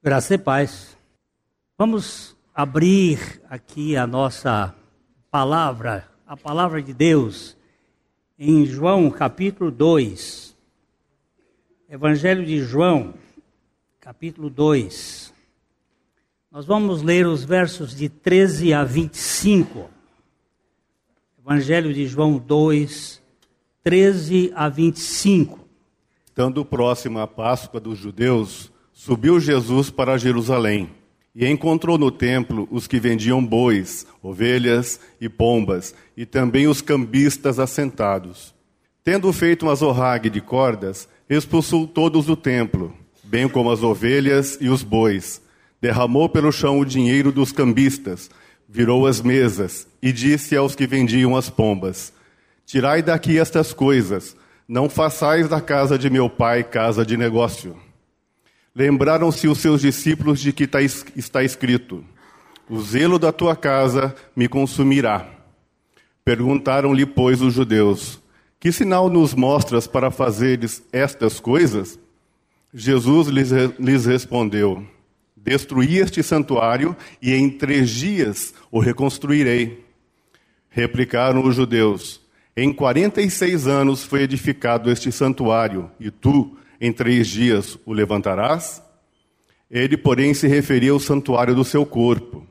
Graça e paz. Vamos abrir aqui a nossa palavra, a palavra de Deus, em João capítulo 2. Evangelho de João, capítulo 2. Nós vamos ler os versos de 13 a 25. Evangelho de João 2, 13 a 25. Estando próxima a Páscoa dos judeus, Subiu Jesus para Jerusalém e encontrou no templo os que vendiam bois, ovelhas e pombas, e também os cambistas assentados. Tendo feito uma zorrague de cordas, expulsou todos do templo, bem como as ovelhas e os bois. Derramou pelo chão o dinheiro dos cambistas, virou as mesas e disse aos que vendiam as pombas: Tirai daqui estas coisas, não façais da casa de meu pai casa de negócio. Lembraram-se os seus discípulos de que tá está escrito: O zelo da tua casa me consumirá. Perguntaram-lhe, pois, os judeus: Que sinal nos mostras para fazeres estas coisas? Jesus lhes, lhes respondeu: Destruí este santuário e em três dias o reconstruirei. Replicaram os judeus: Em quarenta e seis anos foi edificado este santuário, e tu em três dias o levantarás? Ele, porém, se referia ao santuário do seu corpo.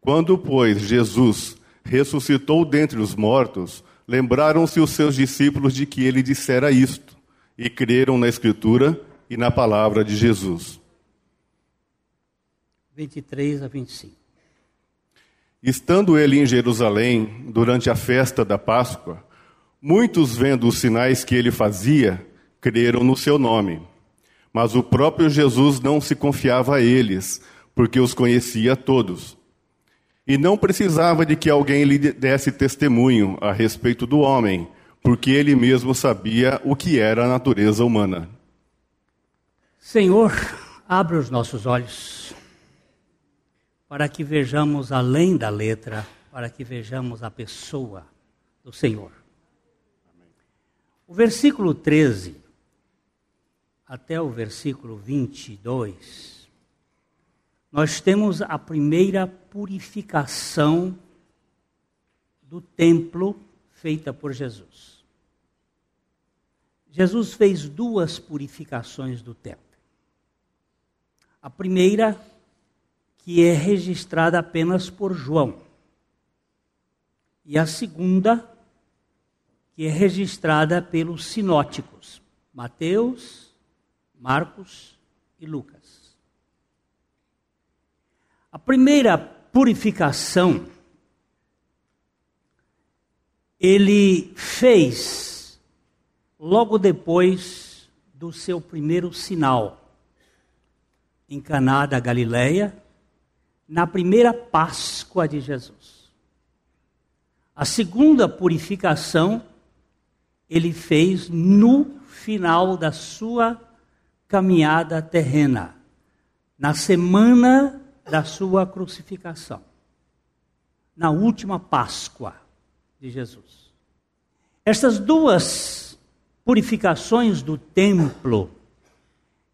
Quando, pois, Jesus ressuscitou dentre os mortos, lembraram-se os seus discípulos de que ele dissera isto, e creram na Escritura e na palavra de Jesus. 23 a 25. Estando ele em Jerusalém, durante a festa da Páscoa, muitos vendo os sinais que ele fazia, creram no seu nome. Mas o próprio Jesus não se confiava a eles, porque os conhecia todos. E não precisava de que alguém lhe desse testemunho a respeito do homem, porque ele mesmo sabia o que era a natureza humana. Senhor, abre os nossos olhos para que vejamos além da letra, para que vejamos a pessoa do Senhor. O versículo 13 até o versículo 22, nós temos a primeira purificação do templo feita por Jesus. Jesus fez duas purificações do templo. A primeira, que é registrada apenas por João. E a segunda, que é registrada pelos sinóticos, Mateus, Marcos e Lucas. A primeira purificação ele fez logo depois do seu primeiro sinal em Caná da Galileia, na primeira Páscoa de Jesus. A segunda purificação ele fez no final da sua caminhada terrena, na semana da sua crucificação, na última Páscoa de Jesus. Estas duas purificações do templo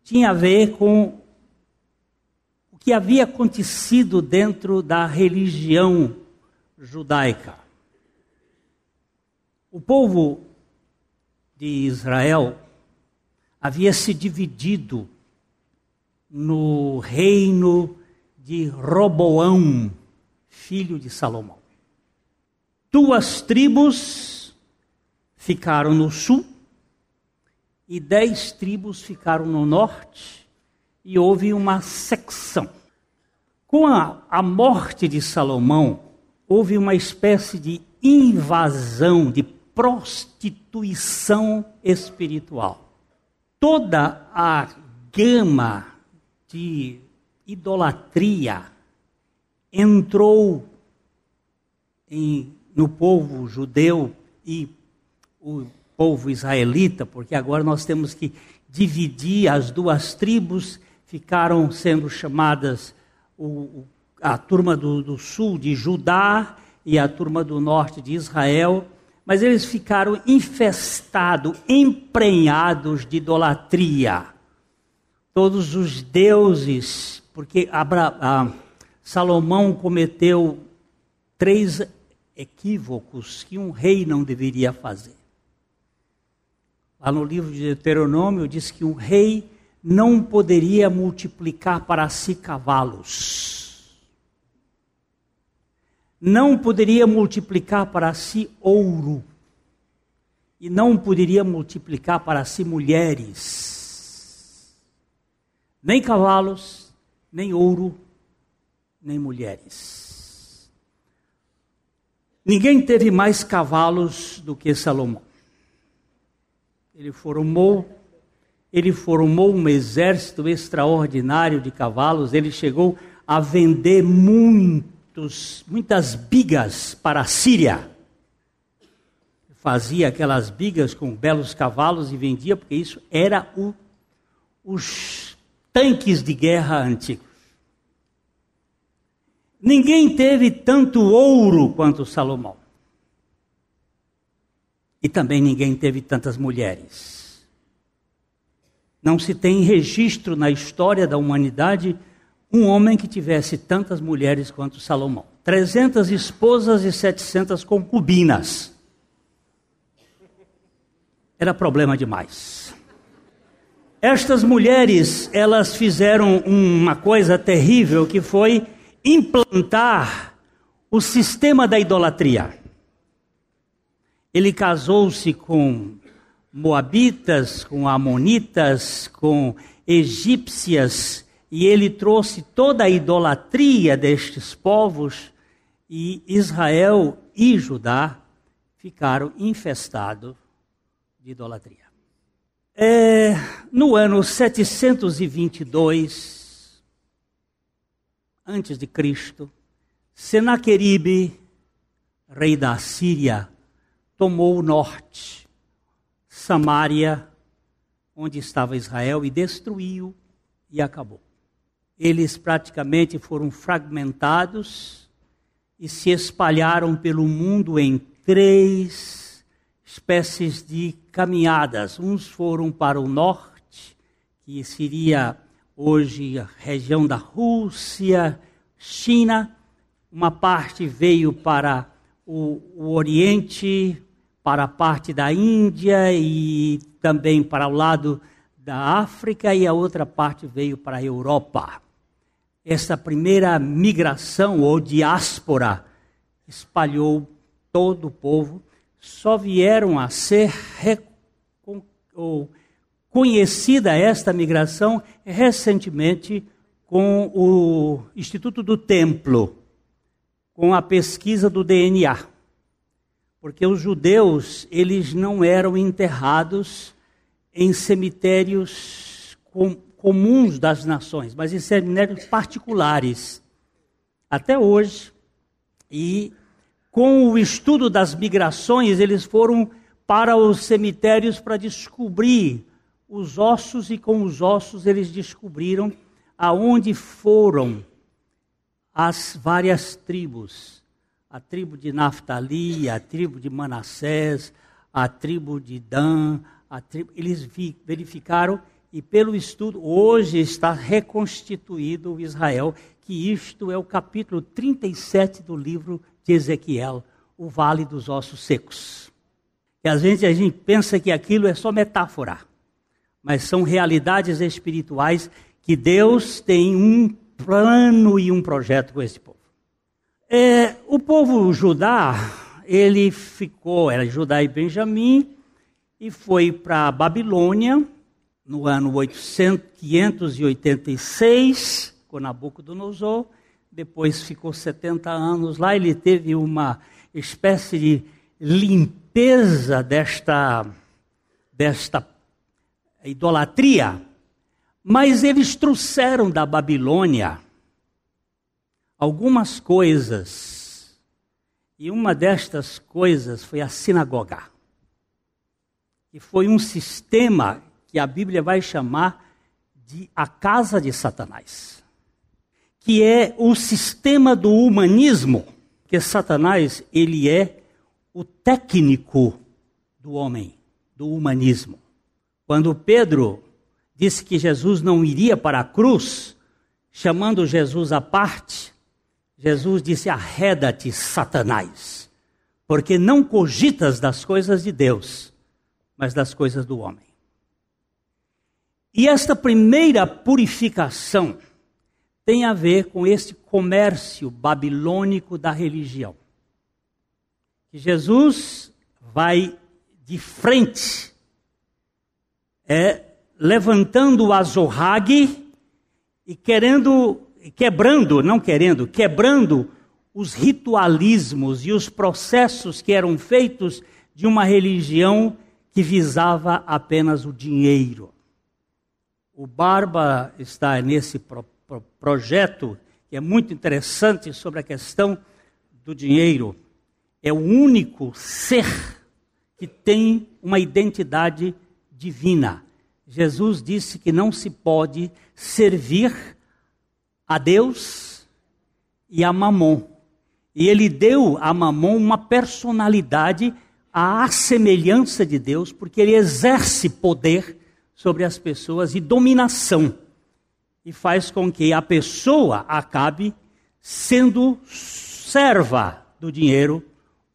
tinham a ver com o que havia acontecido dentro da religião judaica. O povo de Israel havia se dividido no reino de Roboão, filho de Salomão. Duas tribos ficaram no sul e dez tribos ficaram no norte, e houve uma secção. Com a, a morte de Salomão, houve uma espécie de invasão, de prostituição espiritual toda a gama de idolatria entrou em, no povo judeu e o povo israelita, porque agora nós temos que dividir as duas tribos, ficaram sendo chamadas o, a turma do, do sul de Judá e a turma do norte de Israel mas eles ficaram infestados, emprenhados de idolatria. todos os deuses, porque Abra, ah, Salomão cometeu três equívocos que um rei não deveria fazer. Lá no livro de Deuteronômio diz que um rei não poderia multiplicar para si cavalos. Não poderia multiplicar para si ouro. E não poderia multiplicar para si mulheres. Nem cavalos, nem ouro, nem mulheres. Ninguém teve mais cavalos do que Salomão. Ele formou, ele formou um exército extraordinário de cavalos, ele chegou a vender muitos, muitas bigas para a Síria. Fazia aquelas bigas com belos cavalos e vendia, porque isso era o, os tanques de guerra antigos. Ninguém teve tanto ouro quanto Salomão. E também ninguém teve tantas mulheres. Não se tem registro na história da humanidade um homem que tivesse tantas mulheres quanto Salomão. 300 esposas e 700 concubinas. Era problema demais. Estas mulheres, elas fizeram uma coisa terrível que foi implantar o sistema da idolatria. Ele casou-se com moabitas, com amonitas, com egípcias, e ele trouxe toda a idolatria destes povos, e Israel e Judá ficaram infestados de idolatria. É, no ano 722 antes de Cristo, Senaqueribe, rei da Síria, tomou o norte, Samaria, onde estava Israel, e destruiu e acabou. Eles praticamente foram fragmentados e se espalharam pelo mundo em três espécies de caminhadas. Uns foram para o norte, que seria hoje a região da Rússia, China. Uma parte veio para o, o Oriente, para a parte da Índia e também para o lado da África e a outra parte veio para a Europa. Essa primeira migração ou diáspora espalhou todo o povo, só vieram a ser conhecida esta migração recentemente com o Instituto do Templo, com a pesquisa do DNA porque os judeus eles não eram enterrados em cemitérios com, comuns das nações, mas em cemitérios particulares. Até hoje, e com o estudo das migrações, eles foram para os cemitérios para descobrir os ossos, e com os ossos eles descobriram aonde foram as várias tribos a tribo de Naftali, a tribo de Manassés, a tribo de Dan, tribo, eles verificaram e pelo estudo hoje está reconstituído o Israel, que isto é o capítulo 37 do livro de Ezequiel, o Vale dos Ossos Secos. E às vezes a gente pensa que aquilo é só metáfora, mas são realidades espirituais que Deus tem um plano e um projeto com esse povo. É, o povo judá, ele ficou, era Judá e Benjamim, e foi para a Babilônia no ano 800, 586, com Nabucodonosor. Depois ficou 70 anos lá. Ele teve uma espécie de limpeza desta, desta idolatria. Mas eles trouxeram da Babilônia algumas coisas. E uma destas coisas foi a sinagoga. E foi um sistema que a Bíblia vai chamar de a casa de Satanás. Que é o sistema do humanismo, que Satanás, ele é o técnico do homem, do humanismo. Quando Pedro disse que Jesus não iria para a cruz, chamando Jesus à parte, Jesus disse: Arreda-te, Satanás, porque não cogitas das coisas de Deus, mas das coisas do homem. E esta primeira purificação tem a ver com esse comércio babilônico da religião. Que Jesus vai de frente, é, levantando o azorrague e querendo, quebrando, não querendo, quebrando os ritualismos e os processos que eram feitos de uma religião que visava apenas o dinheiro. O Barba está nesse pro, pro, projeto que é muito interessante sobre a questão do dinheiro. É o único ser que tem uma identidade divina. Jesus disse que não se pode servir a Deus e a Mamon. E ele deu a Mamon uma personalidade à semelhança de Deus, porque ele exerce poder sobre as pessoas e dominação. E faz com que a pessoa acabe sendo serva do dinheiro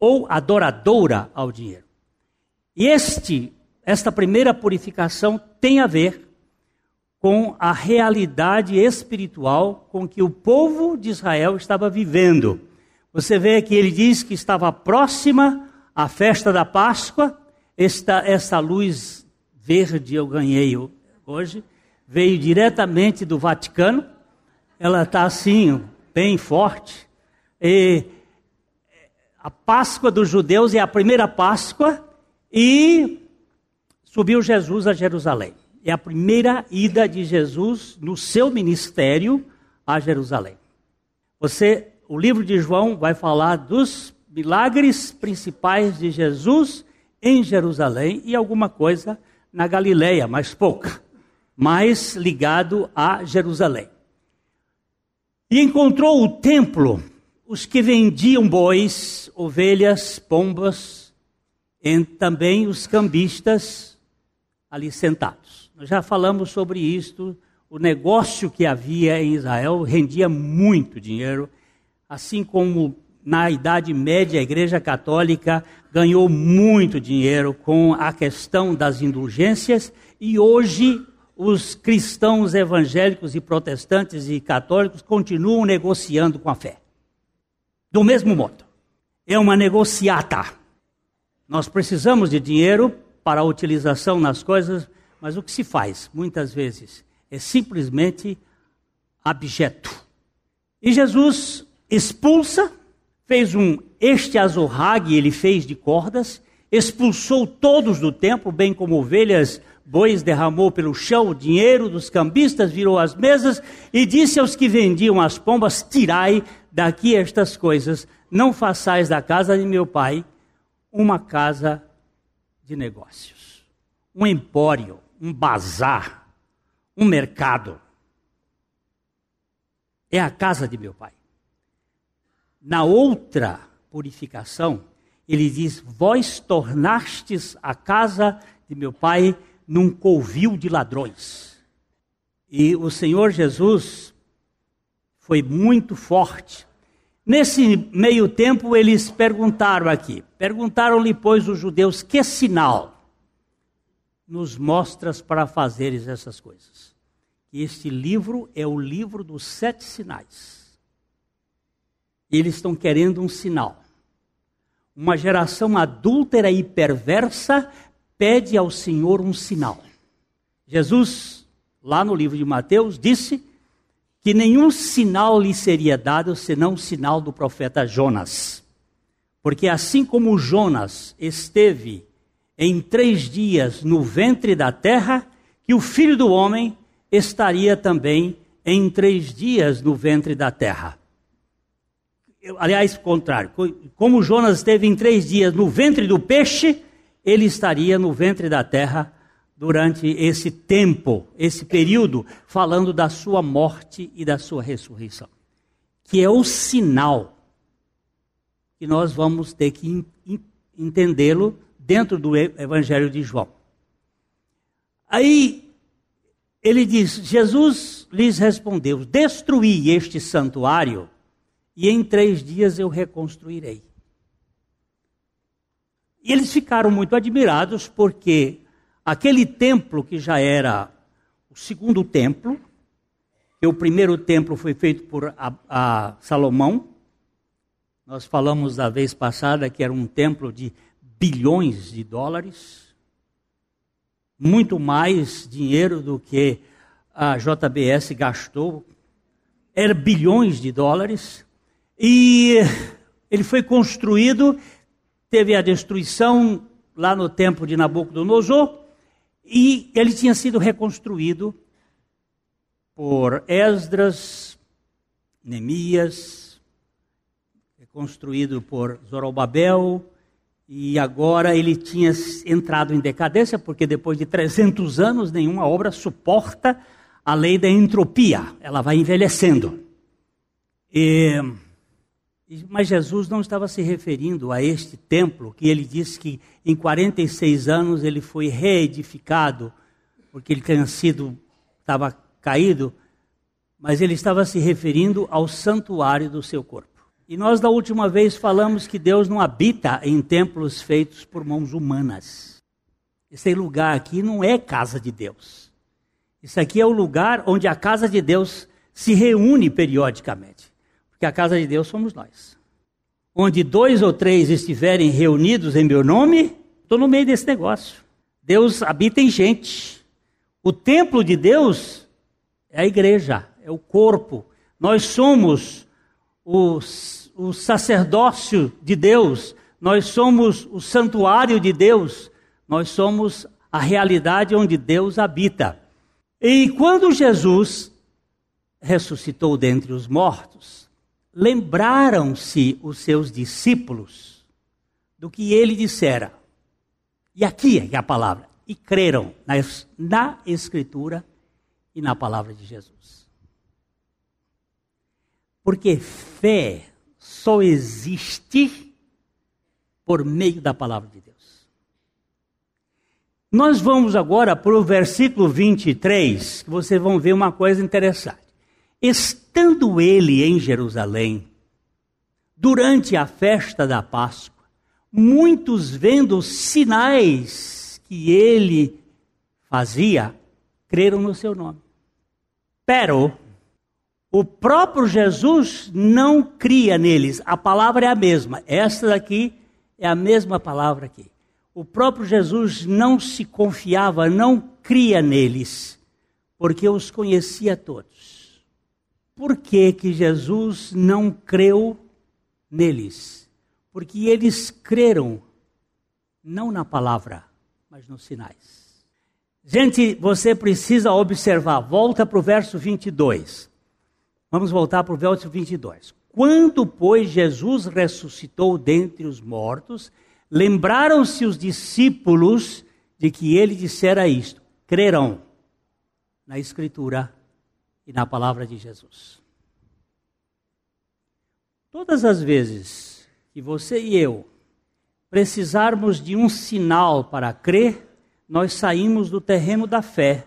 ou adoradora ao dinheiro. E este, esta primeira purificação tem a ver com a realidade espiritual com que o povo de Israel estava vivendo. Você vê que ele diz que estava próxima a festa da Páscoa, esta, esta luz verde eu ganhei hoje, veio diretamente do Vaticano, ela está assim, bem forte, e a Páscoa dos judeus é a primeira Páscoa, e subiu Jesus a Jerusalém. É a primeira ida de Jesus no seu ministério a Jerusalém. Você, o livro de João vai falar dos milagres principais de Jesus em Jerusalém e alguma coisa na Galileia, mas pouca, mais ligado a Jerusalém. E encontrou o templo, os que vendiam bois, ovelhas, pombas, e também os cambistas ali sentados. Nós já falamos sobre isto, o negócio que havia em Israel rendia muito dinheiro, assim como na Idade Média, a Igreja Católica ganhou muito dinheiro com a questão das indulgências e hoje os cristãos evangélicos e protestantes e católicos continuam negociando com a fé. Do mesmo modo, é uma negociata. Nós precisamos de dinheiro para a utilização nas coisas, mas o que se faz muitas vezes é simplesmente abjeto. E Jesus expulsa fez um este azorrague, ele fez de cordas, expulsou todos do templo, bem como ovelhas, bois, derramou pelo chão o dinheiro dos cambistas, virou as mesas e disse aos que vendiam as pombas: Tirai daqui estas coisas, não façais da casa de meu pai uma casa de negócios, um empório, um bazar, um mercado. É a casa de meu pai. Na outra purificação, ele diz: Vós tornastes a casa de meu pai num covil de ladrões. E o Senhor Jesus foi muito forte. Nesse meio tempo, eles perguntaram aqui: perguntaram-lhe, pois, os judeus, que sinal nos mostras para fazeres essas coisas? Este livro é o livro dos sete sinais eles estão querendo um sinal. Uma geração adúltera e perversa pede ao Senhor um sinal. Jesus, lá no livro de Mateus, disse que nenhum sinal lhe seria dado senão o sinal do profeta Jonas. Porque assim como Jonas esteve em três dias no ventre da terra, que o filho do homem estaria também em três dias no ventre da terra aliás, contrário, como Jonas esteve em três dias no ventre do peixe, ele estaria no ventre da terra durante esse tempo, esse período, falando da sua morte e da sua ressurreição, que é o sinal que nós vamos ter que entendê-lo dentro do Evangelho de João. Aí ele diz: Jesus lhes respondeu: Destruí este santuário e em três dias eu reconstruirei. E eles ficaram muito admirados porque aquele templo que já era o segundo templo, que o primeiro templo foi feito por a, a Salomão, nós falamos da vez passada que era um templo de bilhões de dólares muito mais dinheiro do que a JBS gastou, era bilhões de dólares, e ele foi construído, teve a destruição lá no tempo de Nabucodonosor, e ele tinha sido reconstruído por Esdras, Neemias, reconstruído por Zorobabel, e agora ele tinha entrado em decadência, porque depois de 300 anos, nenhuma obra suporta a lei da entropia, ela vai envelhecendo. E, mas Jesus não estava se referindo a este templo, que ele disse que em 46 anos ele foi reedificado, porque ele tinha sido, estava caído, mas ele estava se referindo ao santuário do seu corpo. E nós da última vez falamos que Deus não habita em templos feitos por mãos humanas. Esse lugar aqui não é casa de Deus. Isso aqui é o lugar onde a casa de Deus se reúne periodicamente. Porque a casa de Deus somos nós. Onde dois ou três estiverem reunidos em meu nome, estou no meio desse negócio. Deus habita em gente. O templo de Deus é a igreja, é o corpo. Nós somos os, o sacerdócio de Deus, nós somos o santuário de Deus, nós somos a realidade onde Deus habita. E quando Jesus ressuscitou dentre os mortos, lembraram-se os seus discípulos do que ele dissera. E aqui é a palavra. E creram na, na Escritura e na palavra de Jesus. Porque fé só existe por meio da palavra de Deus. Nós vamos agora para o versículo 23, que vocês vão ver uma coisa interessante. Estando ele em Jerusalém, durante a festa da Páscoa, muitos vendo os sinais que ele fazia, creram no seu nome. Pero o próprio Jesus não cria neles. A palavra é a mesma. Esta daqui é a mesma palavra aqui. O próprio Jesus não se confiava, não cria neles, porque os conhecia todos. Por que, que Jesus não creu neles? Porque eles creram não na palavra, mas nos sinais. Gente, você precisa observar, volta para o verso 22. Vamos voltar para o verso 22. Quando, pois, Jesus ressuscitou dentre os mortos, lembraram-se os discípulos de que ele dissera isto: crerão na Escritura e na palavra de Jesus. Todas as vezes que você e eu precisarmos de um sinal para crer, nós saímos do terreno da fé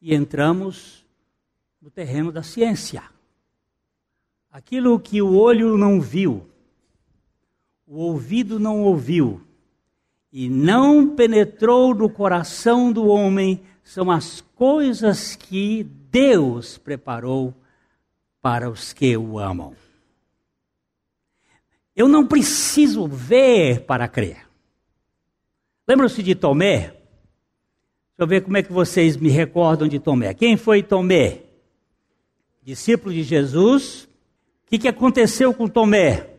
e entramos no terreno da ciência. Aquilo que o olho não viu, o ouvido não ouviu e não penetrou no coração do homem são as coisas que Deus preparou para os que o amam. Eu não preciso ver para crer. Lembram-se de Tomé? Deixa eu ver como é que vocês me recordam de Tomé. Quem foi Tomé? Discípulo de Jesus, o que, que aconteceu com Tomé?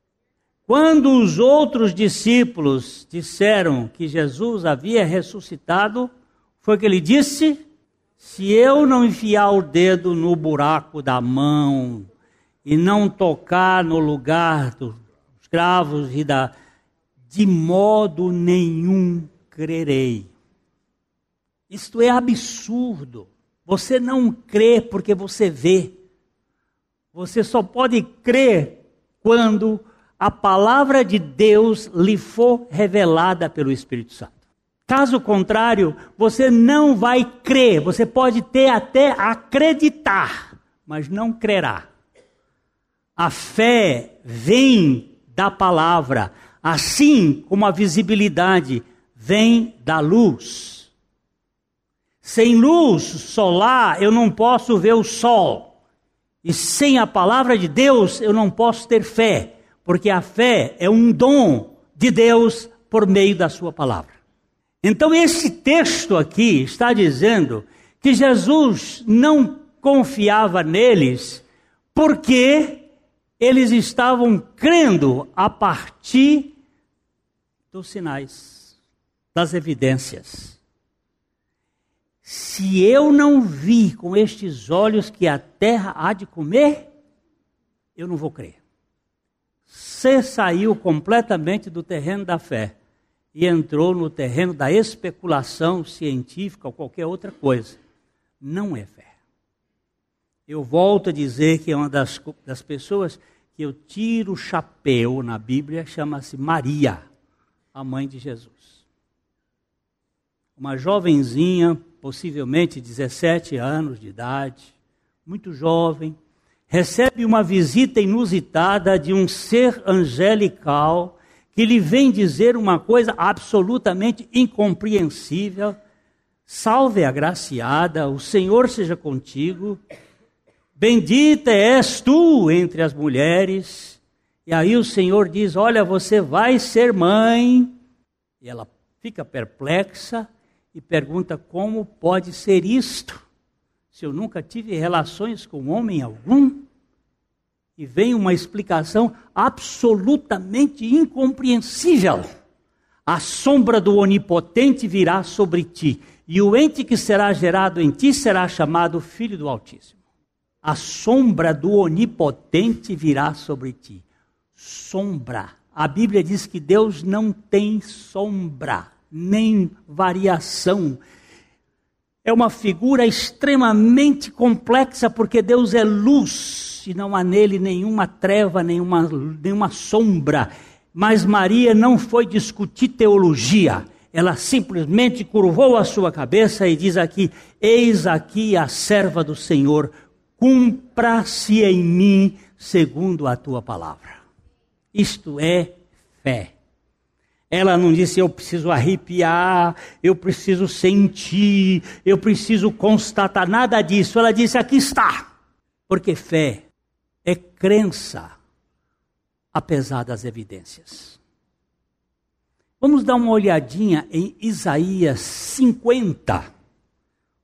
Quando os outros discípulos disseram que Jesus havia ressuscitado, foi que ele disse: Se eu não enfiar o dedo no buraco da mão e não tocar no lugar dos escravos e da de modo nenhum crerei. Isto é absurdo. Você não crê porque você vê. Você só pode crer quando a palavra de Deus lhe for revelada pelo Espírito Santo. Caso contrário, você não vai crer. Você pode ter até acreditar, mas não crerá. A fé vem da palavra, assim como a visibilidade vem da luz. Sem luz solar, eu não posso ver o sol. E sem a palavra de Deus, eu não posso ter fé, porque a fé é um dom de Deus por meio da sua palavra. Então, esse texto aqui está dizendo que Jesus não confiava neles porque eles estavam crendo a partir dos sinais, das evidências. Se eu não vi com estes olhos que a terra há de comer, eu não vou crer. Você saiu completamente do terreno da fé e entrou no terreno da especulação científica ou qualquer outra coisa. Não é fé. Eu volto a dizer que é uma das, das pessoas que eu tiro o chapéu na Bíblia, chama-se Maria, a mãe de Jesus. Uma jovenzinha, possivelmente 17 anos de idade, muito jovem, recebe uma visita inusitada de um ser angelical que lhe vem dizer uma coisa absolutamente incompreensível. Salve agraciada, o Senhor seja contigo. Bendita és tu entre as mulheres. E aí o Senhor diz: Olha, você vai ser mãe. E ela fica perplexa e pergunta: Como pode ser isto? Se eu nunca tive relações com homem algum? E vem uma explicação absolutamente incompreensível. A sombra do onipotente virá sobre ti, e o ente que será gerado em ti será chamado Filho do Altíssimo. A sombra do onipotente virá sobre ti. Sombra. A Bíblia diz que Deus não tem sombra, nem variação. É uma figura extremamente complexa, porque Deus é luz e não há nele nenhuma treva, nenhuma, nenhuma sombra. Mas Maria não foi discutir teologia. Ela simplesmente curvou a sua cabeça e diz aqui: Eis aqui a serva do Senhor, cumpra-se em mim segundo a tua palavra. Isto é fé. Ela não disse eu preciso arrepiar, eu preciso sentir, eu preciso constatar, nada disso. Ela disse aqui está. Porque fé é crença, apesar das evidências. Vamos dar uma olhadinha em Isaías 50,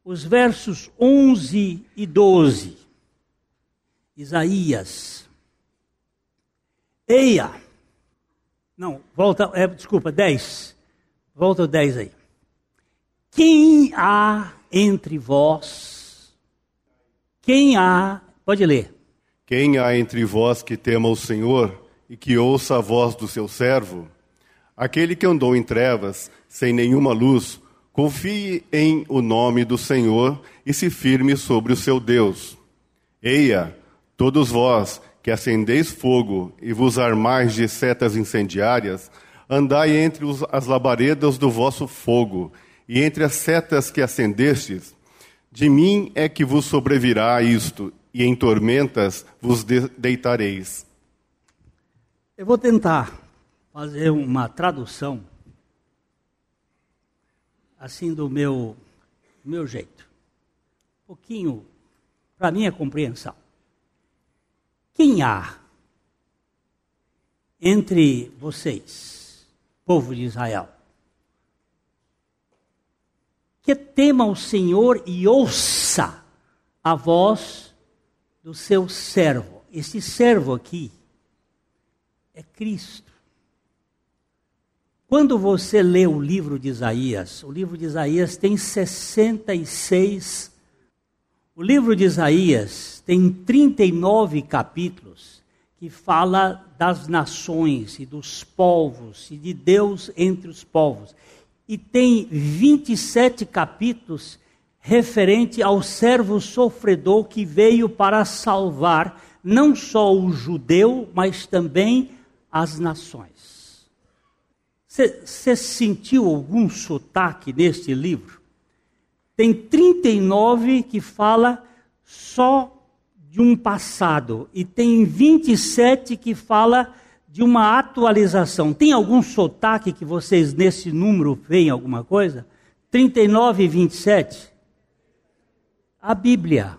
os versos 11 e 12. Isaías. Eia! Não, volta, é, desculpa, 10. Volta o 10 aí. Quem há entre vós? Quem há? Pode ler. Quem há entre vós que tema o Senhor e que ouça a voz do seu servo? Aquele que andou em trevas, sem nenhuma luz, confie em o nome do Senhor e se firme sobre o seu Deus. Eia, todos vós que acendeis fogo e vos armais de setas incendiárias, andai entre os, as labaredas do vosso fogo, e entre as setas que acendestes, de mim é que vos sobrevirá isto, e em tormentas vos deitareis. Eu vou tentar fazer uma tradução assim do meu meu jeito. Um pouquinho para minha compreensão. Quem há entre vocês, povo de Israel, que tema o Senhor e ouça a voz do seu servo. Esse servo aqui é Cristo. Quando você lê o livro de Isaías, o livro de Isaías tem 66. O livro de Isaías tem 39 capítulos que fala das nações e dos povos e de Deus entre os povos. E tem 27 capítulos referente ao servo sofredor que veio para salvar não só o judeu, mas também as nações. Você sentiu algum sotaque neste livro? Tem 39 que fala só de um passado e tem 27 que fala de uma atualização. Tem algum sotaque que vocês nesse número veem alguma coisa? 39 e 27. A Bíblia.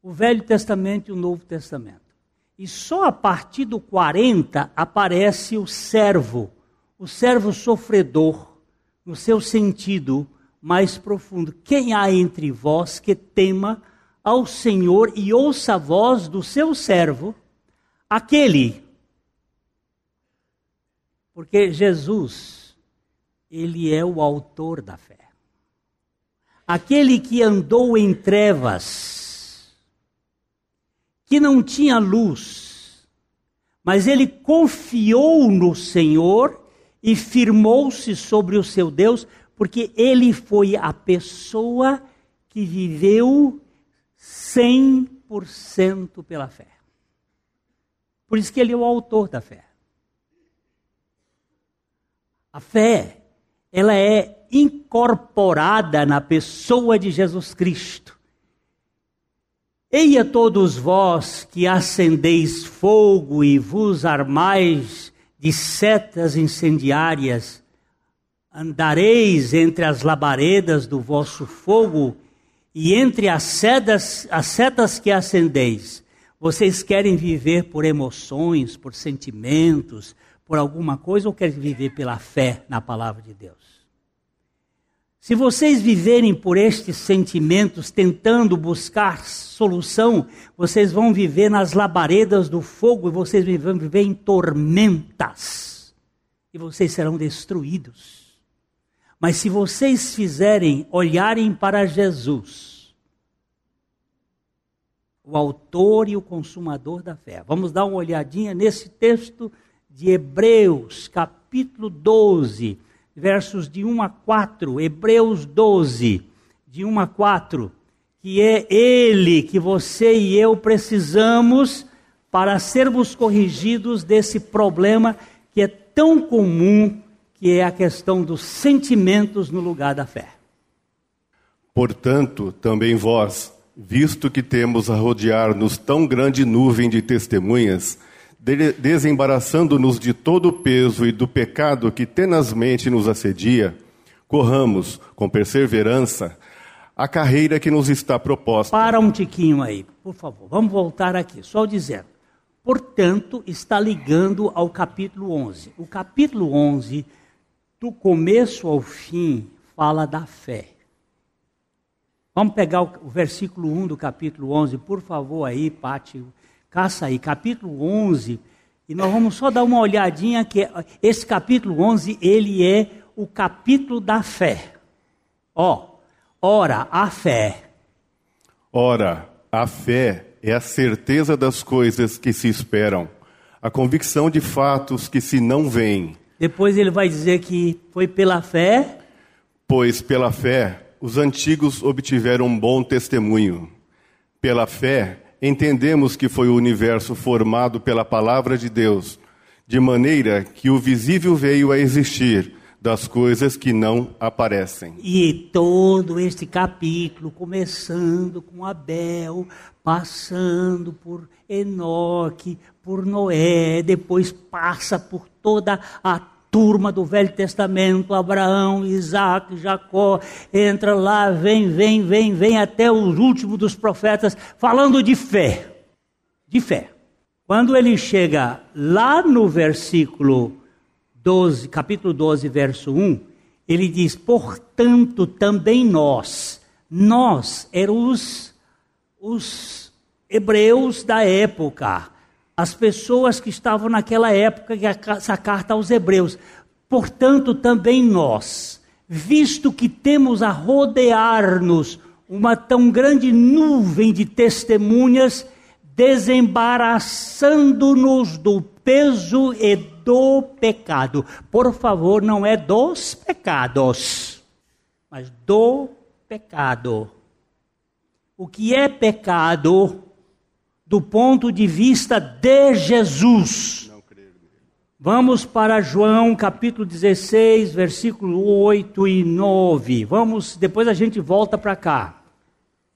O Velho Testamento e o Novo Testamento. E só a partir do 40 aparece o servo, o servo sofredor, no seu sentido mais profundo. Quem há entre vós que tema ao Senhor e ouça a voz do seu servo, aquele. Porque Jesus, ele é o autor da fé. Aquele que andou em trevas, que não tinha luz, mas ele confiou no Senhor e firmou-se sobre o seu Deus, porque ele foi a pessoa que viveu 100% pela fé. Por isso que ele é o autor da fé. A fé, ela é incorporada na pessoa de Jesus Cristo. Eia todos vós que acendeis fogo e vos armais de setas incendiárias, andareis entre as labaredas do vosso fogo e entre as setas, as setas que acendeis, vocês querem viver por emoções, por sentimentos, por alguma coisa ou querem viver pela fé na palavra de Deus? Se vocês viverem por estes sentimentos, tentando buscar solução, vocês vão viver nas labaredas do fogo e vocês vão viver em tormentas. E vocês serão destruídos. Mas se vocês fizerem olharem para Jesus, o autor e o consumador da fé. Vamos dar uma olhadinha nesse texto de Hebreus, capítulo 12, versos de 1 a 4. Hebreus 12, de 1 a 4. Que é ele que você e eu precisamos para sermos corrigidos desse problema que é tão comum que é a questão dos sentimentos no lugar da fé. Portanto, também vós, visto que temos a rodear-nos tão grande nuvem de testemunhas, desembaraçando-nos de todo o peso e do pecado que tenazmente nos assedia, corramos com perseverança a carreira que nos está proposta. Para um tiquinho aí, por favor. Vamos voltar aqui, só dizendo. Portanto, está ligando ao capítulo 11. O capítulo 11 do começo ao fim, fala da fé. Vamos pegar o, versículo 1 do capítulo 11, por favor, aí, Pati, caça aí, capítulo 11, e nós vamos só dar uma olhadinha que esse capítulo 11, ele é o capítulo da fé. Ó, ora, a fé. Ora, a fé é a certeza das coisas que se esperam, a convicção de fatos que se não veem. Depois ele vai dizer que foi pela fé. Pois pela fé os antigos obtiveram um bom testemunho. Pela fé entendemos que foi o universo formado pela palavra de Deus, de maneira que o visível veio a existir das coisas que não aparecem. E todo este capítulo, começando com Abel, passando por Enoque, por Noé, depois passa por toda a turma do Velho Testamento, Abraão, Isaac, Jacó, entra lá, vem, vem, vem, vem até o último dos profetas, falando de fé. De fé. Quando ele chega lá no versículo 12, capítulo 12, verso 1, ele diz: Portanto, também nós, nós éramos os hebreus da época, as pessoas que estavam naquela época, que essa carta aos hebreus. Portanto, também nós, visto que temos a rodear-nos uma tão grande nuvem de testemunhas, desembaraçando-nos do peso e do pecado. Por favor, não é dos pecados, mas do pecado. O que é pecado do ponto de vista de Jesus? Vamos para João capítulo 16, versículo 8 e 9. Vamos, depois a gente volta para cá.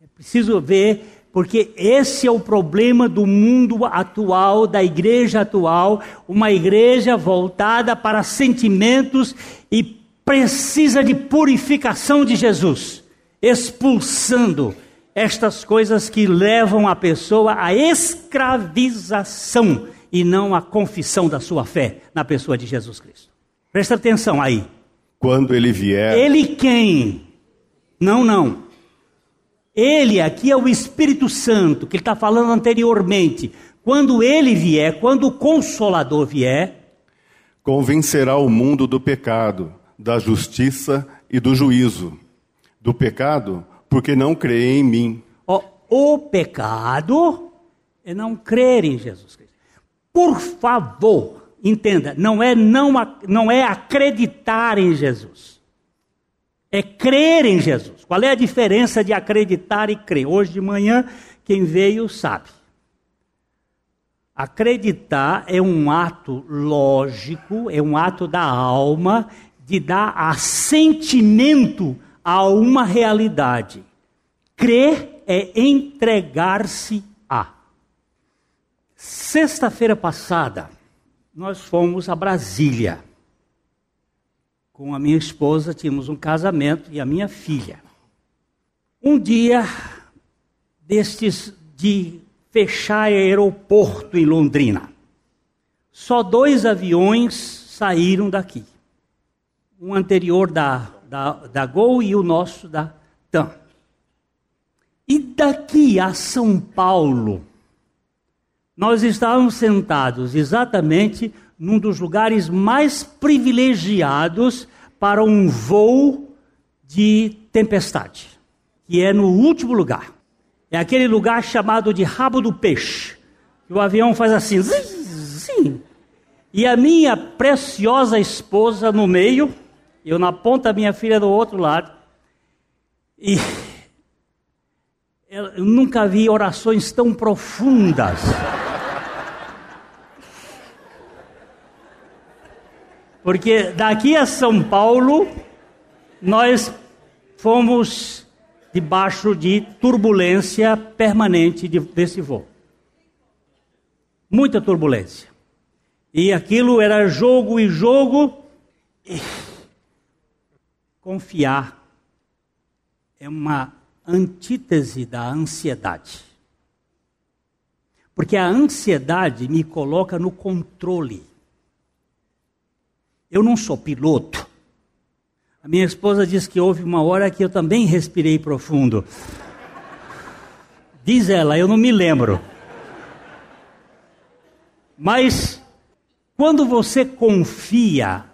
É preciso ver, porque esse é o problema do mundo atual, da igreja atual, uma igreja voltada para sentimentos e precisa de purificação de Jesus, expulsando estas coisas que levam a pessoa à escravização e não a confissão da sua fé na pessoa de Jesus Cristo. Presta atenção aí. Quando ele vier. Ele quem? Não, não. Ele aqui é o Espírito Santo, que ele está falando anteriormente. Quando ele vier, quando o Consolador vier, convencerá o mundo do pecado, da justiça e do juízo. Do pecado, porque não crê em mim. o pecado é não crer em Jesus Cristo. Por favor, entenda, não é não, não é acreditar em Jesus. É crer em Jesus. Qual é a diferença de acreditar e crer? Hoje de manhã, quem veio sabe. Acreditar é um ato lógico, é um ato da alma de dar assentimento a uma realidade. Crer é entregar-se Sexta-feira passada, nós fomos a Brasília. Com a minha esposa, tínhamos um casamento e a minha filha. Um dia destes de fechar aeroporto em Londrina. Só dois aviões saíram daqui. Um anterior da, da, da Gol e o nosso da TAM. E daqui a São Paulo, nós estávamos sentados exatamente num dos lugares mais privilegiados para um voo de tempestade, que é no último lugar. É aquele lugar chamado de rabo do peixe. Que o avião faz assim, sim. E a minha preciosa esposa no meio, eu na ponta, minha filha do outro lado. E eu nunca vi orações tão profundas. Porque daqui a São Paulo, nós fomos debaixo de turbulência permanente desse voo. Muita turbulência. E aquilo era jogo e jogo. E confiar é uma antítese da ansiedade. Porque a ansiedade me coloca no controle. Eu não sou piloto. A minha esposa diz que houve uma hora que eu também respirei profundo. Diz ela, eu não me lembro. Mas quando você confia,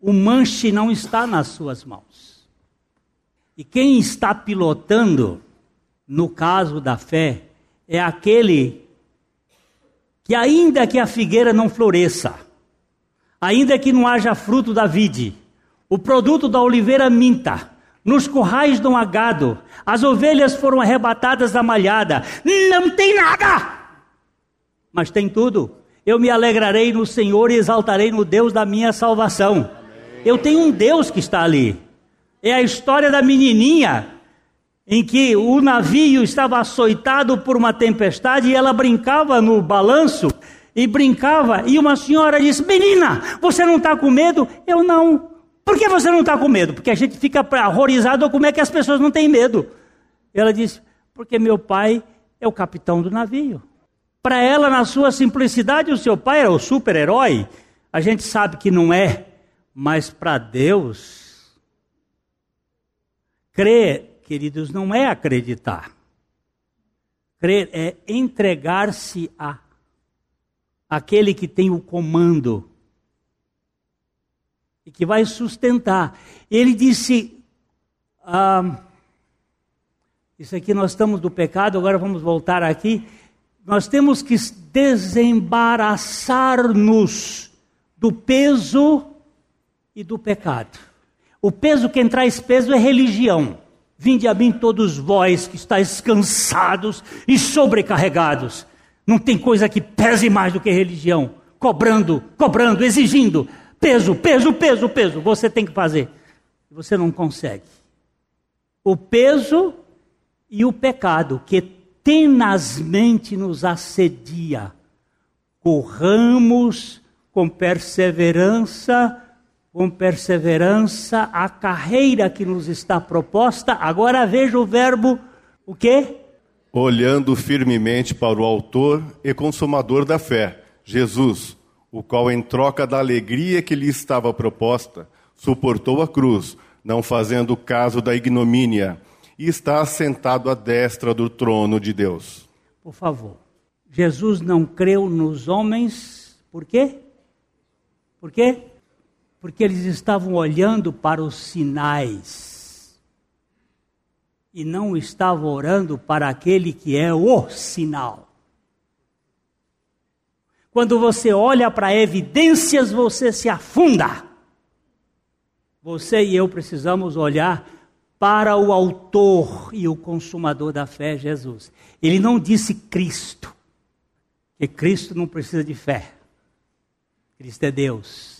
o manche não está nas suas mãos. E quem está pilotando, no caso da fé, é aquele que, ainda que a figueira não floresça, ainda que não haja fruto da vide, o produto da oliveira minta, nos currais dão agado, as ovelhas foram arrebatadas da malhada, não tem nada, mas tem tudo. Eu me alegrarei no Senhor e exaltarei no Deus da minha salvação. Eu tenho um Deus que está ali. É a história da menininha em que o navio estava açoitado por uma tempestade e ela brincava no balanço e brincava, e uma senhora disse: Menina, você não está com medo? Eu não. Por que você não está com medo? Porque a gente fica horrorizado como é que as pessoas não têm medo. Ela disse: Porque meu pai é o capitão do navio. Para ela, na sua simplicidade, o seu pai era o super-herói. A gente sabe que não é, mas para Deus, crer, queridos, não é acreditar. Crer é entregar-se a aquele que tem o comando e que vai sustentar. Ele disse: ah, Isso aqui nós estamos do pecado, agora vamos voltar aqui. Nós temos que desembaraçar-nos do peso e do pecado. O peso, quem traz peso é religião. Vinde a mim todos vós que estáis cansados e sobrecarregados. Não tem coisa que pese mais do que religião. cobrando, cobrando, exigindo. Peso, peso, peso, peso. Você tem que fazer. Você não consegue. O peso e o pecado que tenazmente nos assedia. Corramos com perseverança, com perseverança a carreira que nos está proposta. Agora veja o verbo o quê? Olhando firmemente para o autor e consumador da fé, Jesus, o qual em troca da alegria que lhe estava proposta, suportou a cruz, não fazendo caso da ignomínia, e está assentado à destra do trono de Deus. Por favor. Jesus não creu nos homens, por quê? Por quê? Porque eles estavam olhando para os sinais e não estavam orando para aquele que é o sinal. Quando você olha para evidências, você se afunda. Você e eu precisamos olhar para o autor e o consumador da fé, Jesus. Ele não disse Cristo, que Cristo não precisa de fé. Cristo é Deus.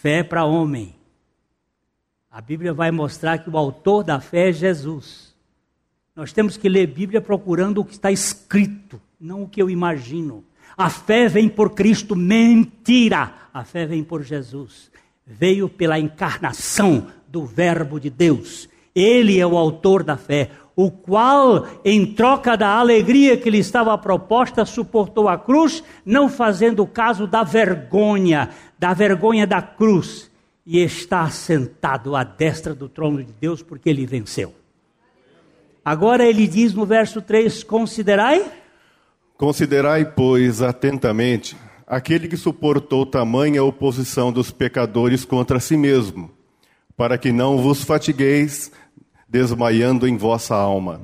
Fé para homem. A Bíblia vai mostrar que o autor da fé é Jesus. Nós temos que ler Bíblia procurando o que está escrito, não o que eu imagino. A fé vem por Cristo, mentira. A fé vem por Jesus. Veio pela encarnação do Verbo de Deus. Ele é o autor da fé, o qual, em troca da alegria que lhe estava proposta, suportou a cruz, não fazendo caso da vergonha, da vergonha da cruz, e está sentado à destra do trono de Deus, porque ele venceu. Agora ele diz no verso 3: Considerai Considerai, pois, atentamente aquele que suportou tamanha oposição dos pecadores contra si mesmo, para que não vos fatigueis desmaiando em vossa alma.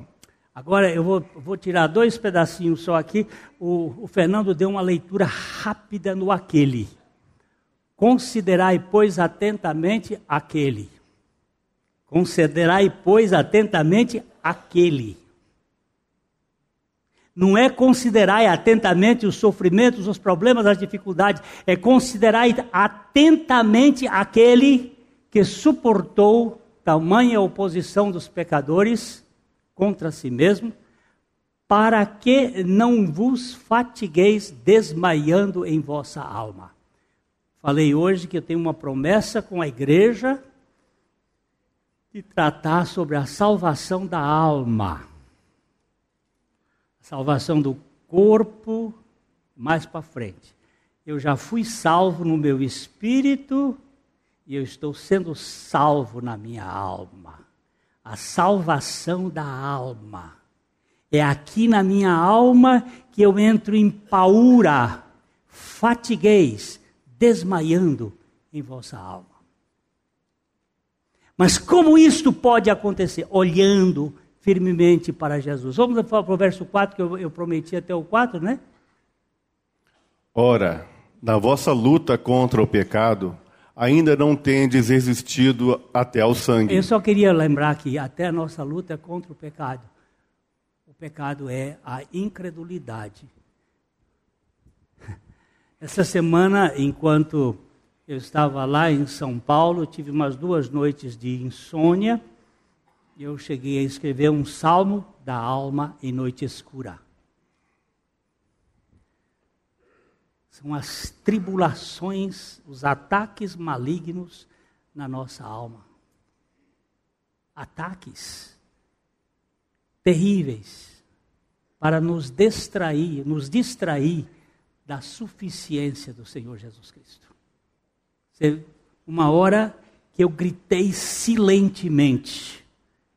Agora eu vou, vou tirar dois pedacinhos só aqui. O, o Fernando deu uma leitura rápida no aquele. Considerai, pois, atentamente aquele. Considerai, pois, atentamente aquele não é considerar atentamente os sofrimentos, os problemas, as dificuldades, é considerar atentamente aquele que suportou tamanha oposição dos pecadores contra si mesmo, para que não vos fatigueis desmaiando em vossa alma. Falei hoje que eu tenho uma promessa com a igreja de tratar sobre a salvação da alma salvação do corpo, mais para frente. Eu já fui salvo no meu espírito e eu estou sendo salvo na minha alma. A salvação da alma. É aqui na minha alma que eu entro em paura, fatigueis, desmaiando em vossa alma. Mas como isto pode acontecer? Olhando firmemente para Jesus. Vamos para o verso 4, que eu, eu prometi até o 4, né? Ora, na vossa luta contra o pecado, ainda não tendes resistido até ao sangue. Eu só queria lembrar que até a nossa luta é contra o pecado. O pecado é a incredulidade. Essa semana, enquanto eu estava lá em São Paulo, tive umas duas noites de insônia eu cheguei a escrever um salmo da alma em noite escura. São as tribulações, os ataques malignos na nossa alma. Ataques terríveis para nos distrair, nos distrair da suficiência do Senhor Jesus Cristo. Uma hora que eu gritei silentemente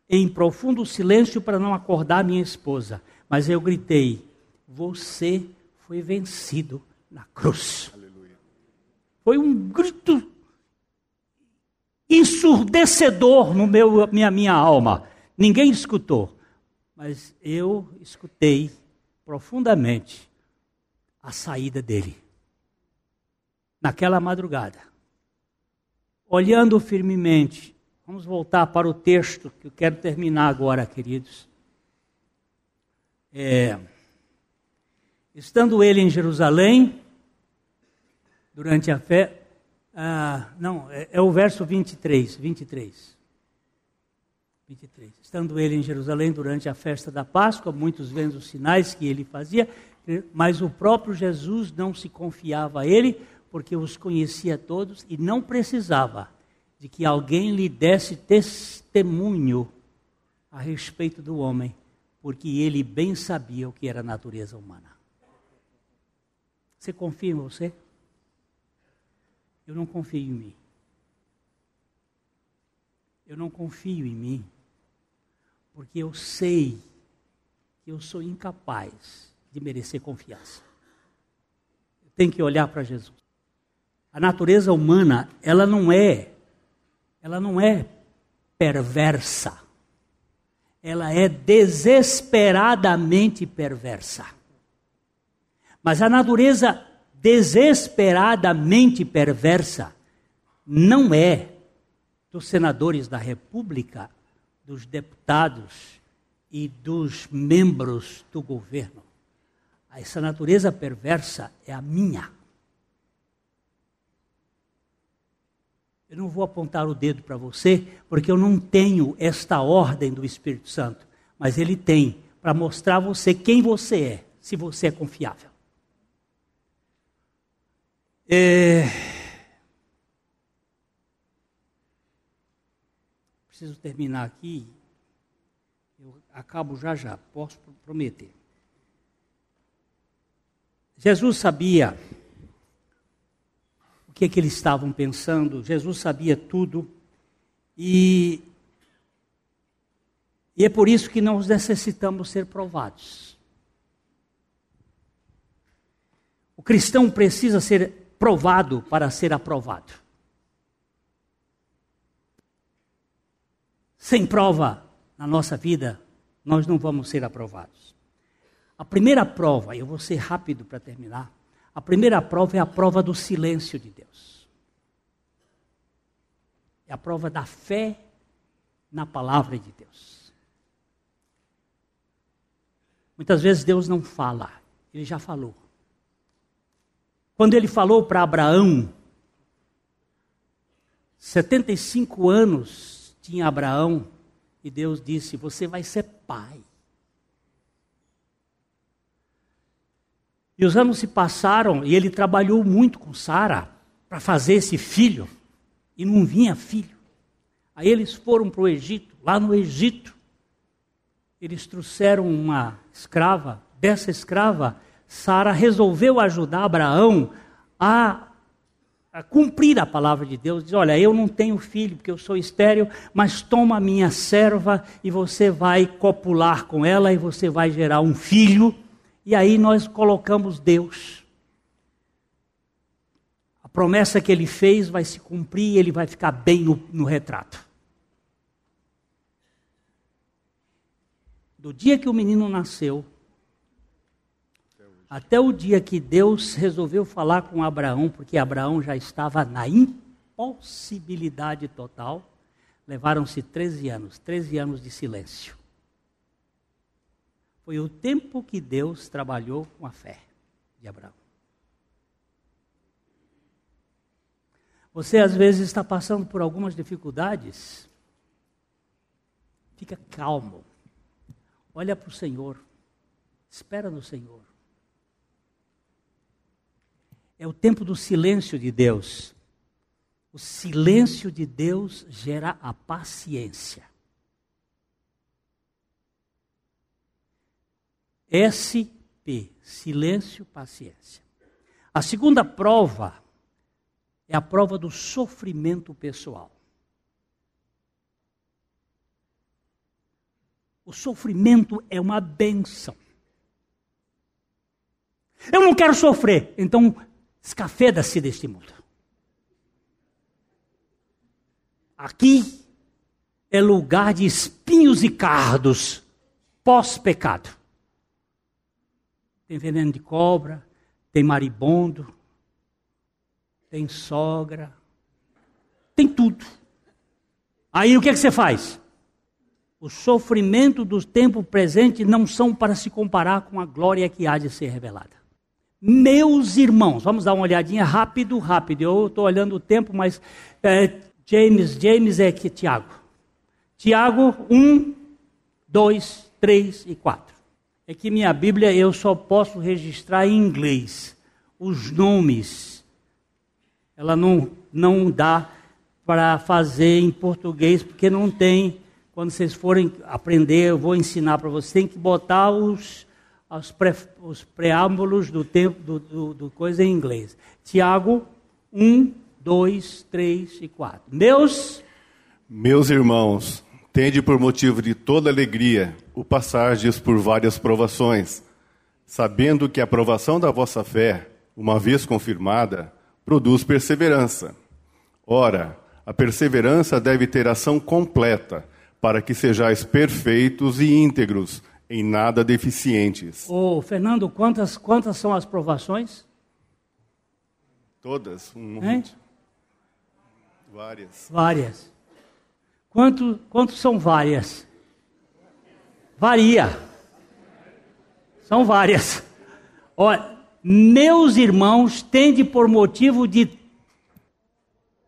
em profundo silêncio para não acordar minha esposa. Mas eu gritei: Você foi vencido na cruz. Aleluia. Foi um grito ensurdecedor no meu minha minha alma. Ninguém escutou, mas eu escutei profundamente a saída dele. Naquela madrugada, olhando firmemente Vamos voltar para o texto que eu quero terminar agora, queridos. É, estando ele em Jerusalém, durante a fé. Ah, não, é, é o verso 23, 23. 23. Estando ele em Jerusalém durante a festa da Páscoa, muitos vendo os sinais que ele fazia, mas o próprio Jesus não se confiava a ele, porque os conhecia todos e não precisava de que alguém lhe desse testemunho a respeito do homem, porque ele bem sabia o que era a natureza humana. Você confia em você? Eu não confio em mim. Eu não confio em mim, porque eu sei que eu sou incapaz de merecer confiança. Tenho que olhar para Jesus. A natureza humana, ela não é, ela não é perversa. Ela é desesperadamente perversa. Mas a natureza desesperadamente perversa não é dos senadores da República, dos deputados e dos membros do governo. Essa natureza perversa é a minha. Eu não vou apontar o dedo para você, porque eu não tenho esta ordem do Espírito Santo, mas ele tem para mostrar a você quem você é, se você é confiável. É... Preciso terminar aqui. Eu acabo já já, posso prometer. Jesus sabia o que, é que eles estavam pensando, Jesus sabia tudo, e, e é por isso que nós necessitamos ser provados. O cristão precisa ser provado para ser aprovado. Sem prova na nossa vida, nós não vamos ser aprovados. A primeira prova, eu vou ser rápido para terminar. A primeira prova é a prova do silêncio de Deus. É a prova da fé na palavra de Deus. Muitas vezes Deus não fala, ele já falou. Quando ele falou para Abraão, 75 anos tinha Abraão, e Deus disse: Você vai ser pai. E os anos se passaram e ele trabalhou muito com Sara para fazer esse filho e não vinha filho. Aí eles foram para o Egito. Lá no Egito, eles trouxeram uma escrava. Dessa escrava, Sara resolveu ajudar Abraão a, a, cumprir a palavra de Deus. Diz: Olha, eu não tenho filho porque eu sou estéril, mas toma a minha serva e você vai copular com ela e você vai gerar um filho e aí nós colocamos Deus. A promessa que ele fez vai se cumprir e ele vai ficar bem no, no retrato. Do dia que o menino nasceu, até o dia que Deus resolveu falar com Abraão, porque Abraão já estava na impossibilidade total, levaram-se 13 anos 13 anos de silêncio. Foi o tempo que Deus trabalhou com a fé de Abraão. Você às vezes está passando por algumas dificuldades. Fica calmo. Olha para o Senhor. Espera no Senhor. É o tempo do silêncio de Deus. O silêncio de Deus gera a paciência. SP, silêncio, paciência. A segunda prova é a prova do sofrimento pessoal. O sofrimento é uma benção. Eu não quero sofrer, então escafeda-se deste mundo. Aqui é lugar de espinhos e cardos pós-pecado. Tem veneno de cobra, tem maribondo, tem sogra, tem tudo. Aí o que, é que você faz? O sofrimento do tempo presente não são para se comparar com a glória que há de ser revelada. Meus irmãos, vamos dar uma olhadinha rápido, rápido. Eu estou olhando o tempo, mas é, James, James é que Tiago. Tiago 1, 2, 3 e 4. É que minha Bíblia eu só posso registrar em inglês. Os nomes, ela não, não dá para fazer em português, porque não tem. Quando vocês forem aprender, eu vou ensinar para vocês. Tem que botar os, os, pré, os preâmbulos do tempo do, do, do coisa em inglês. Tiago 1, 2, 3 e 4. Meus. Meus irmãos, tende por motivo de toda alegria o passardes por várias provações, sabendo que a provação da vossa fé, uma vez confirmada, produz perseverança. Ora, a perseverança deve ter ação completa, para que sejais perfeitos e íntegros, em nada deficientes. Ô, Fernando, quantas, quantas são as provações? Todas, um monte. Várias. Várias. Quanto, quantos são várias? Varia. São várias. Olha, meus irmãos, tende por motivo de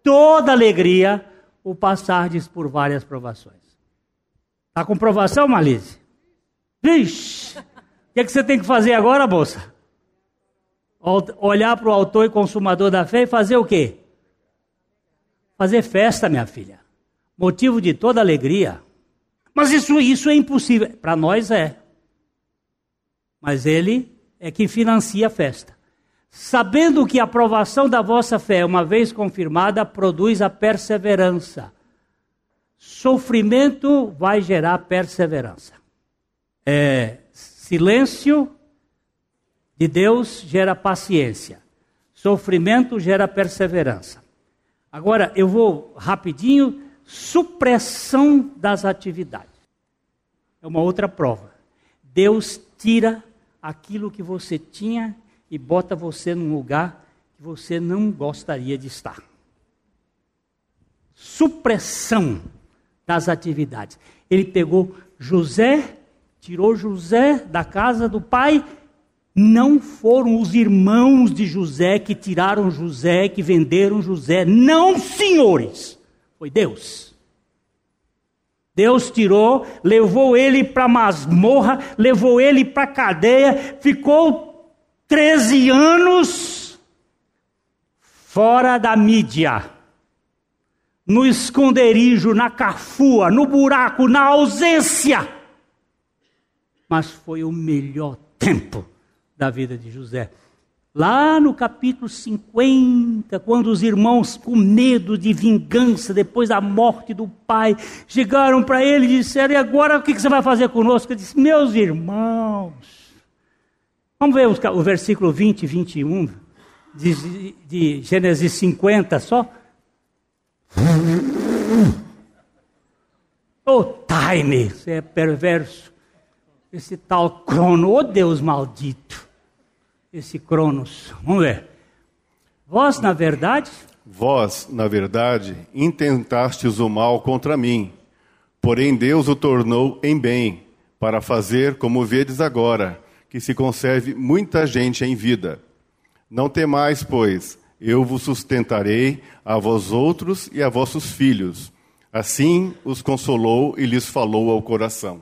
toda alegria o passardes por várias provações. Está com provação, Malise? Vixe! O que, é que você tem que fazer agora, moça? Olhar para o autor e consumador da fé e fazer o quê? Fazer festa, minha filha. Motivo de toda alegria. Mas isso, isso é impossível. Para nós é. Mas ele é que financia a festa sabendo que a aprovação da vossa fé, uma vez confirmada, produz a perseverança. Sofrimento vai gerar perseverança. É, silêncio de Deus gera paciência. Sofrimento gera perseverança. Agora eu vou rapidinho supressão das atividades. É uma outra prova. Deus tira aquilo que você tinha e bota você num lugar que você não gostaria de estar. Supressão das atividades. Ele pegou José, tirou José da casa do pai. Não foram os irmãos de José que tiraram José, que venderam José. Não, senhores. Foi Deus. Deus tirou, levou ele para masmorra, levou ele para cadeia, ficou 13 anos fora da mídia, no esconderijo, na cafua, no buraco, na ausência. Mas foi o melhor tempo da vida de José. Lá no capítulo 50, quando os irmãos, com medo de vingança depois da morte do pai, chegaram para ele e disseram: E agora o que você vai fazer conosco? Ele disse: Meus irmãos, Vamos ver o versículo 20 e 21 de, de Gênesis 50 só. Oh, time, você é perverso. Esse tal crono, oh Deus maldito. Esse cronos. Vamos ver. Vós, na verdade. Vós, na verdade, intentastes o mal contra mim. Porém, Deus o tornou em bem, para fazer como vedes agora que se conserve muita gente em vida. Não temais, pois, eu vos sustentarei a vós outros e a vossos filhos. Assim os consolou e lhes falou ao coração.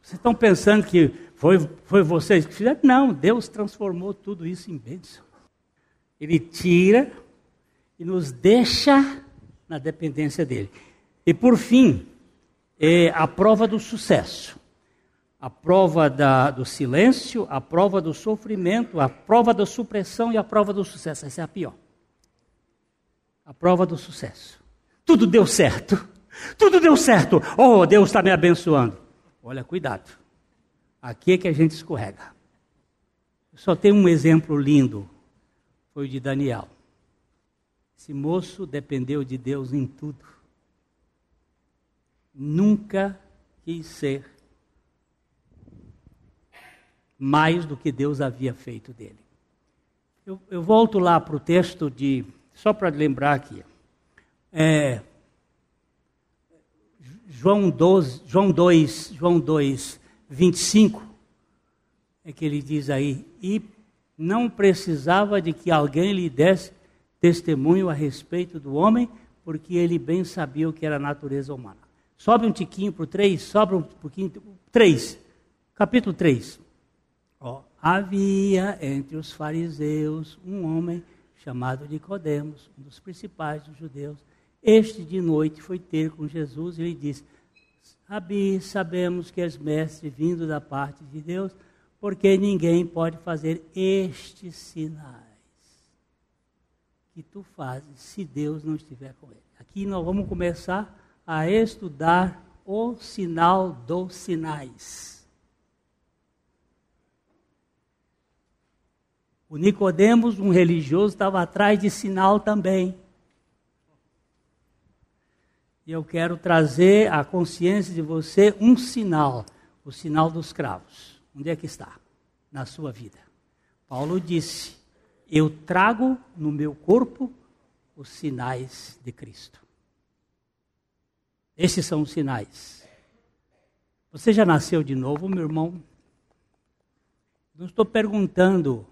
Vocês estão pensando que foi, foi vocês que fizeram? Não, Deus transformou tudo isso em bênção. Ele tira e nos deixa na dependência dele. E por fim, é a prova do sucesso a prova da, do silêncio, a prova do sofrimento, a prova da supressão e a prova do sucesso. Essa é a pior. A prova do sucesso. Tudo deu certo. Tudo deu certo. Oh, Deus está me abençoando. Olha, cuidado. Aqui é que a gente escorrega. Só tem um exemplo lindo. Foi o de Daniel. Esse moço dependeu de Deus em tudo. Nunca quis ser mais do que Deus havia feito dele. Eu, eu volto lá para o texto de, só para lembrar aqui. É, João, 12, João 2, João 2, 25, é que ele diz aí, e não precisava de que alguém lhe desse testemunho a respeito do homem, porque ele bem sabia o que era a natureza humana. Sobe um tiquinho para o 3, sobra um pouquinho. 3, capítulo 3. Ó, havia entre os fariseus um homem chamado Nicodemos, um dos principais dos judeus. Este de noite foi ter com Jesus e lhe disse: Rabi, sabemos que és mestre vindo da parte de Deus, porque ninguém pode fazer estes sinais que tu fazes se Deus não estiver com ele. Aqui nós vamos começar a estudar o sinal dos sinais. O Nicodemos, um religioso, estava atrás de sinal também. E eu quero trazer à consciência de você um sinal, o sinal dos cravos. Onde é que está? Na sua vida. Paulo disse: Eu trago no meu corpo os sinais de Cristo. Esses são os sinais. Você já nasceu de novo, meu irmão? Não estou perguntando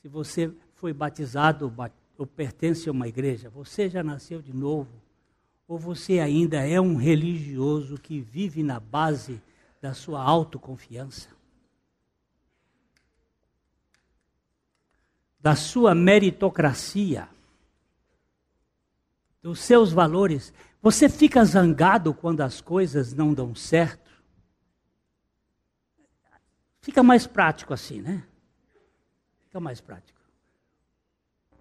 se você foi batizado ou pertence a uma igreja. Você já nasceu de novo? Ou você ainda é um religioso que vive na base da sua autoconfiança? Da sua meritocracia? Dos seus valores? Você fica zangado quando as coisas não dão certo? Fica mais prático assim, né? Fica mais prático.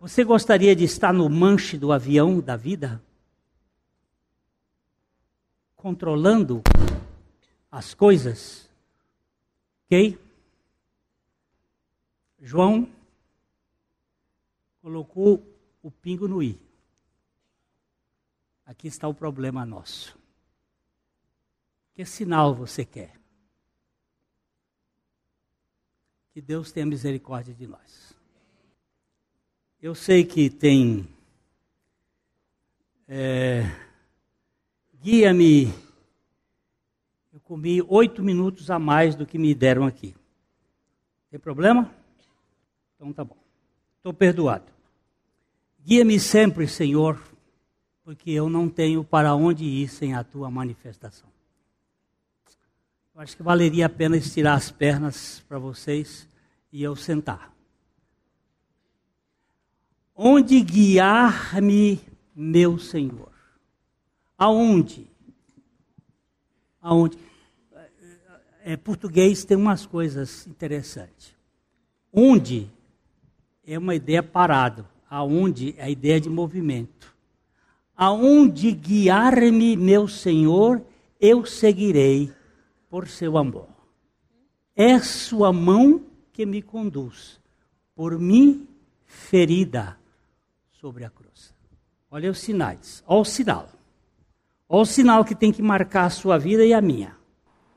Você gostaria de estar no manche do avião da vida? Controlando as coisas. Ok? João colocou o pingo no i. Aqui está o problema nosso. Que sinal você quer? Que Deus tenha misericórdia de nós. Eu sei que tem é, guia-me. Eu comi oito minutos a mais do que me deram aqui. Tem problema? Então tá bom. Estou perdoado. Guia-me sempre, Senhor, porque eu não tenho para onde ir sem a tua manifestação. Eu acho que valeria a pena estirar as pernas para vocês e eu sentar. Onde guiar-me, meu Senhor? Aonde? Aonde? É, português tem umas coisas interessantes. Onde é uma ideia parado. Aonde é a ideia de movimento. Aonde guiar-me, meu Senhor, eu seguirei por seu amor. É sua mão que me conduz, por mim ferida sobre a cruz. Olha os sinais. Olha o sinal. Olha o sinal que tem que marcar a sua vida e a minha.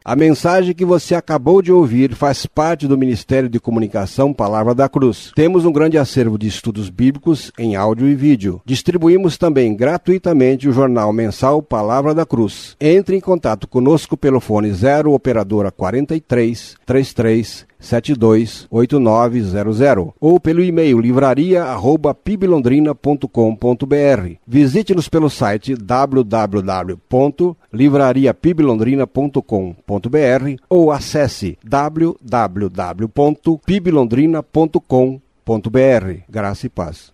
A mensagem que você acabou de ouvir faz parte do Ministério de Comunicação Palavra da Cruz. Temos um grande acervo de estudos bíblicos em áudio e vídeo. Distribuímos também gratuitamente o jornal mensal Palavra da Cruz. Entre em contato conosco pelo fone 0 operadora 43 33 728900 ou pelo e-mail livraria@piblondrina.com.br. Visite-nos pelo site www.livrariapiblondrina.com.br ou acesse www.piblondrina.com.br. Graça e paz.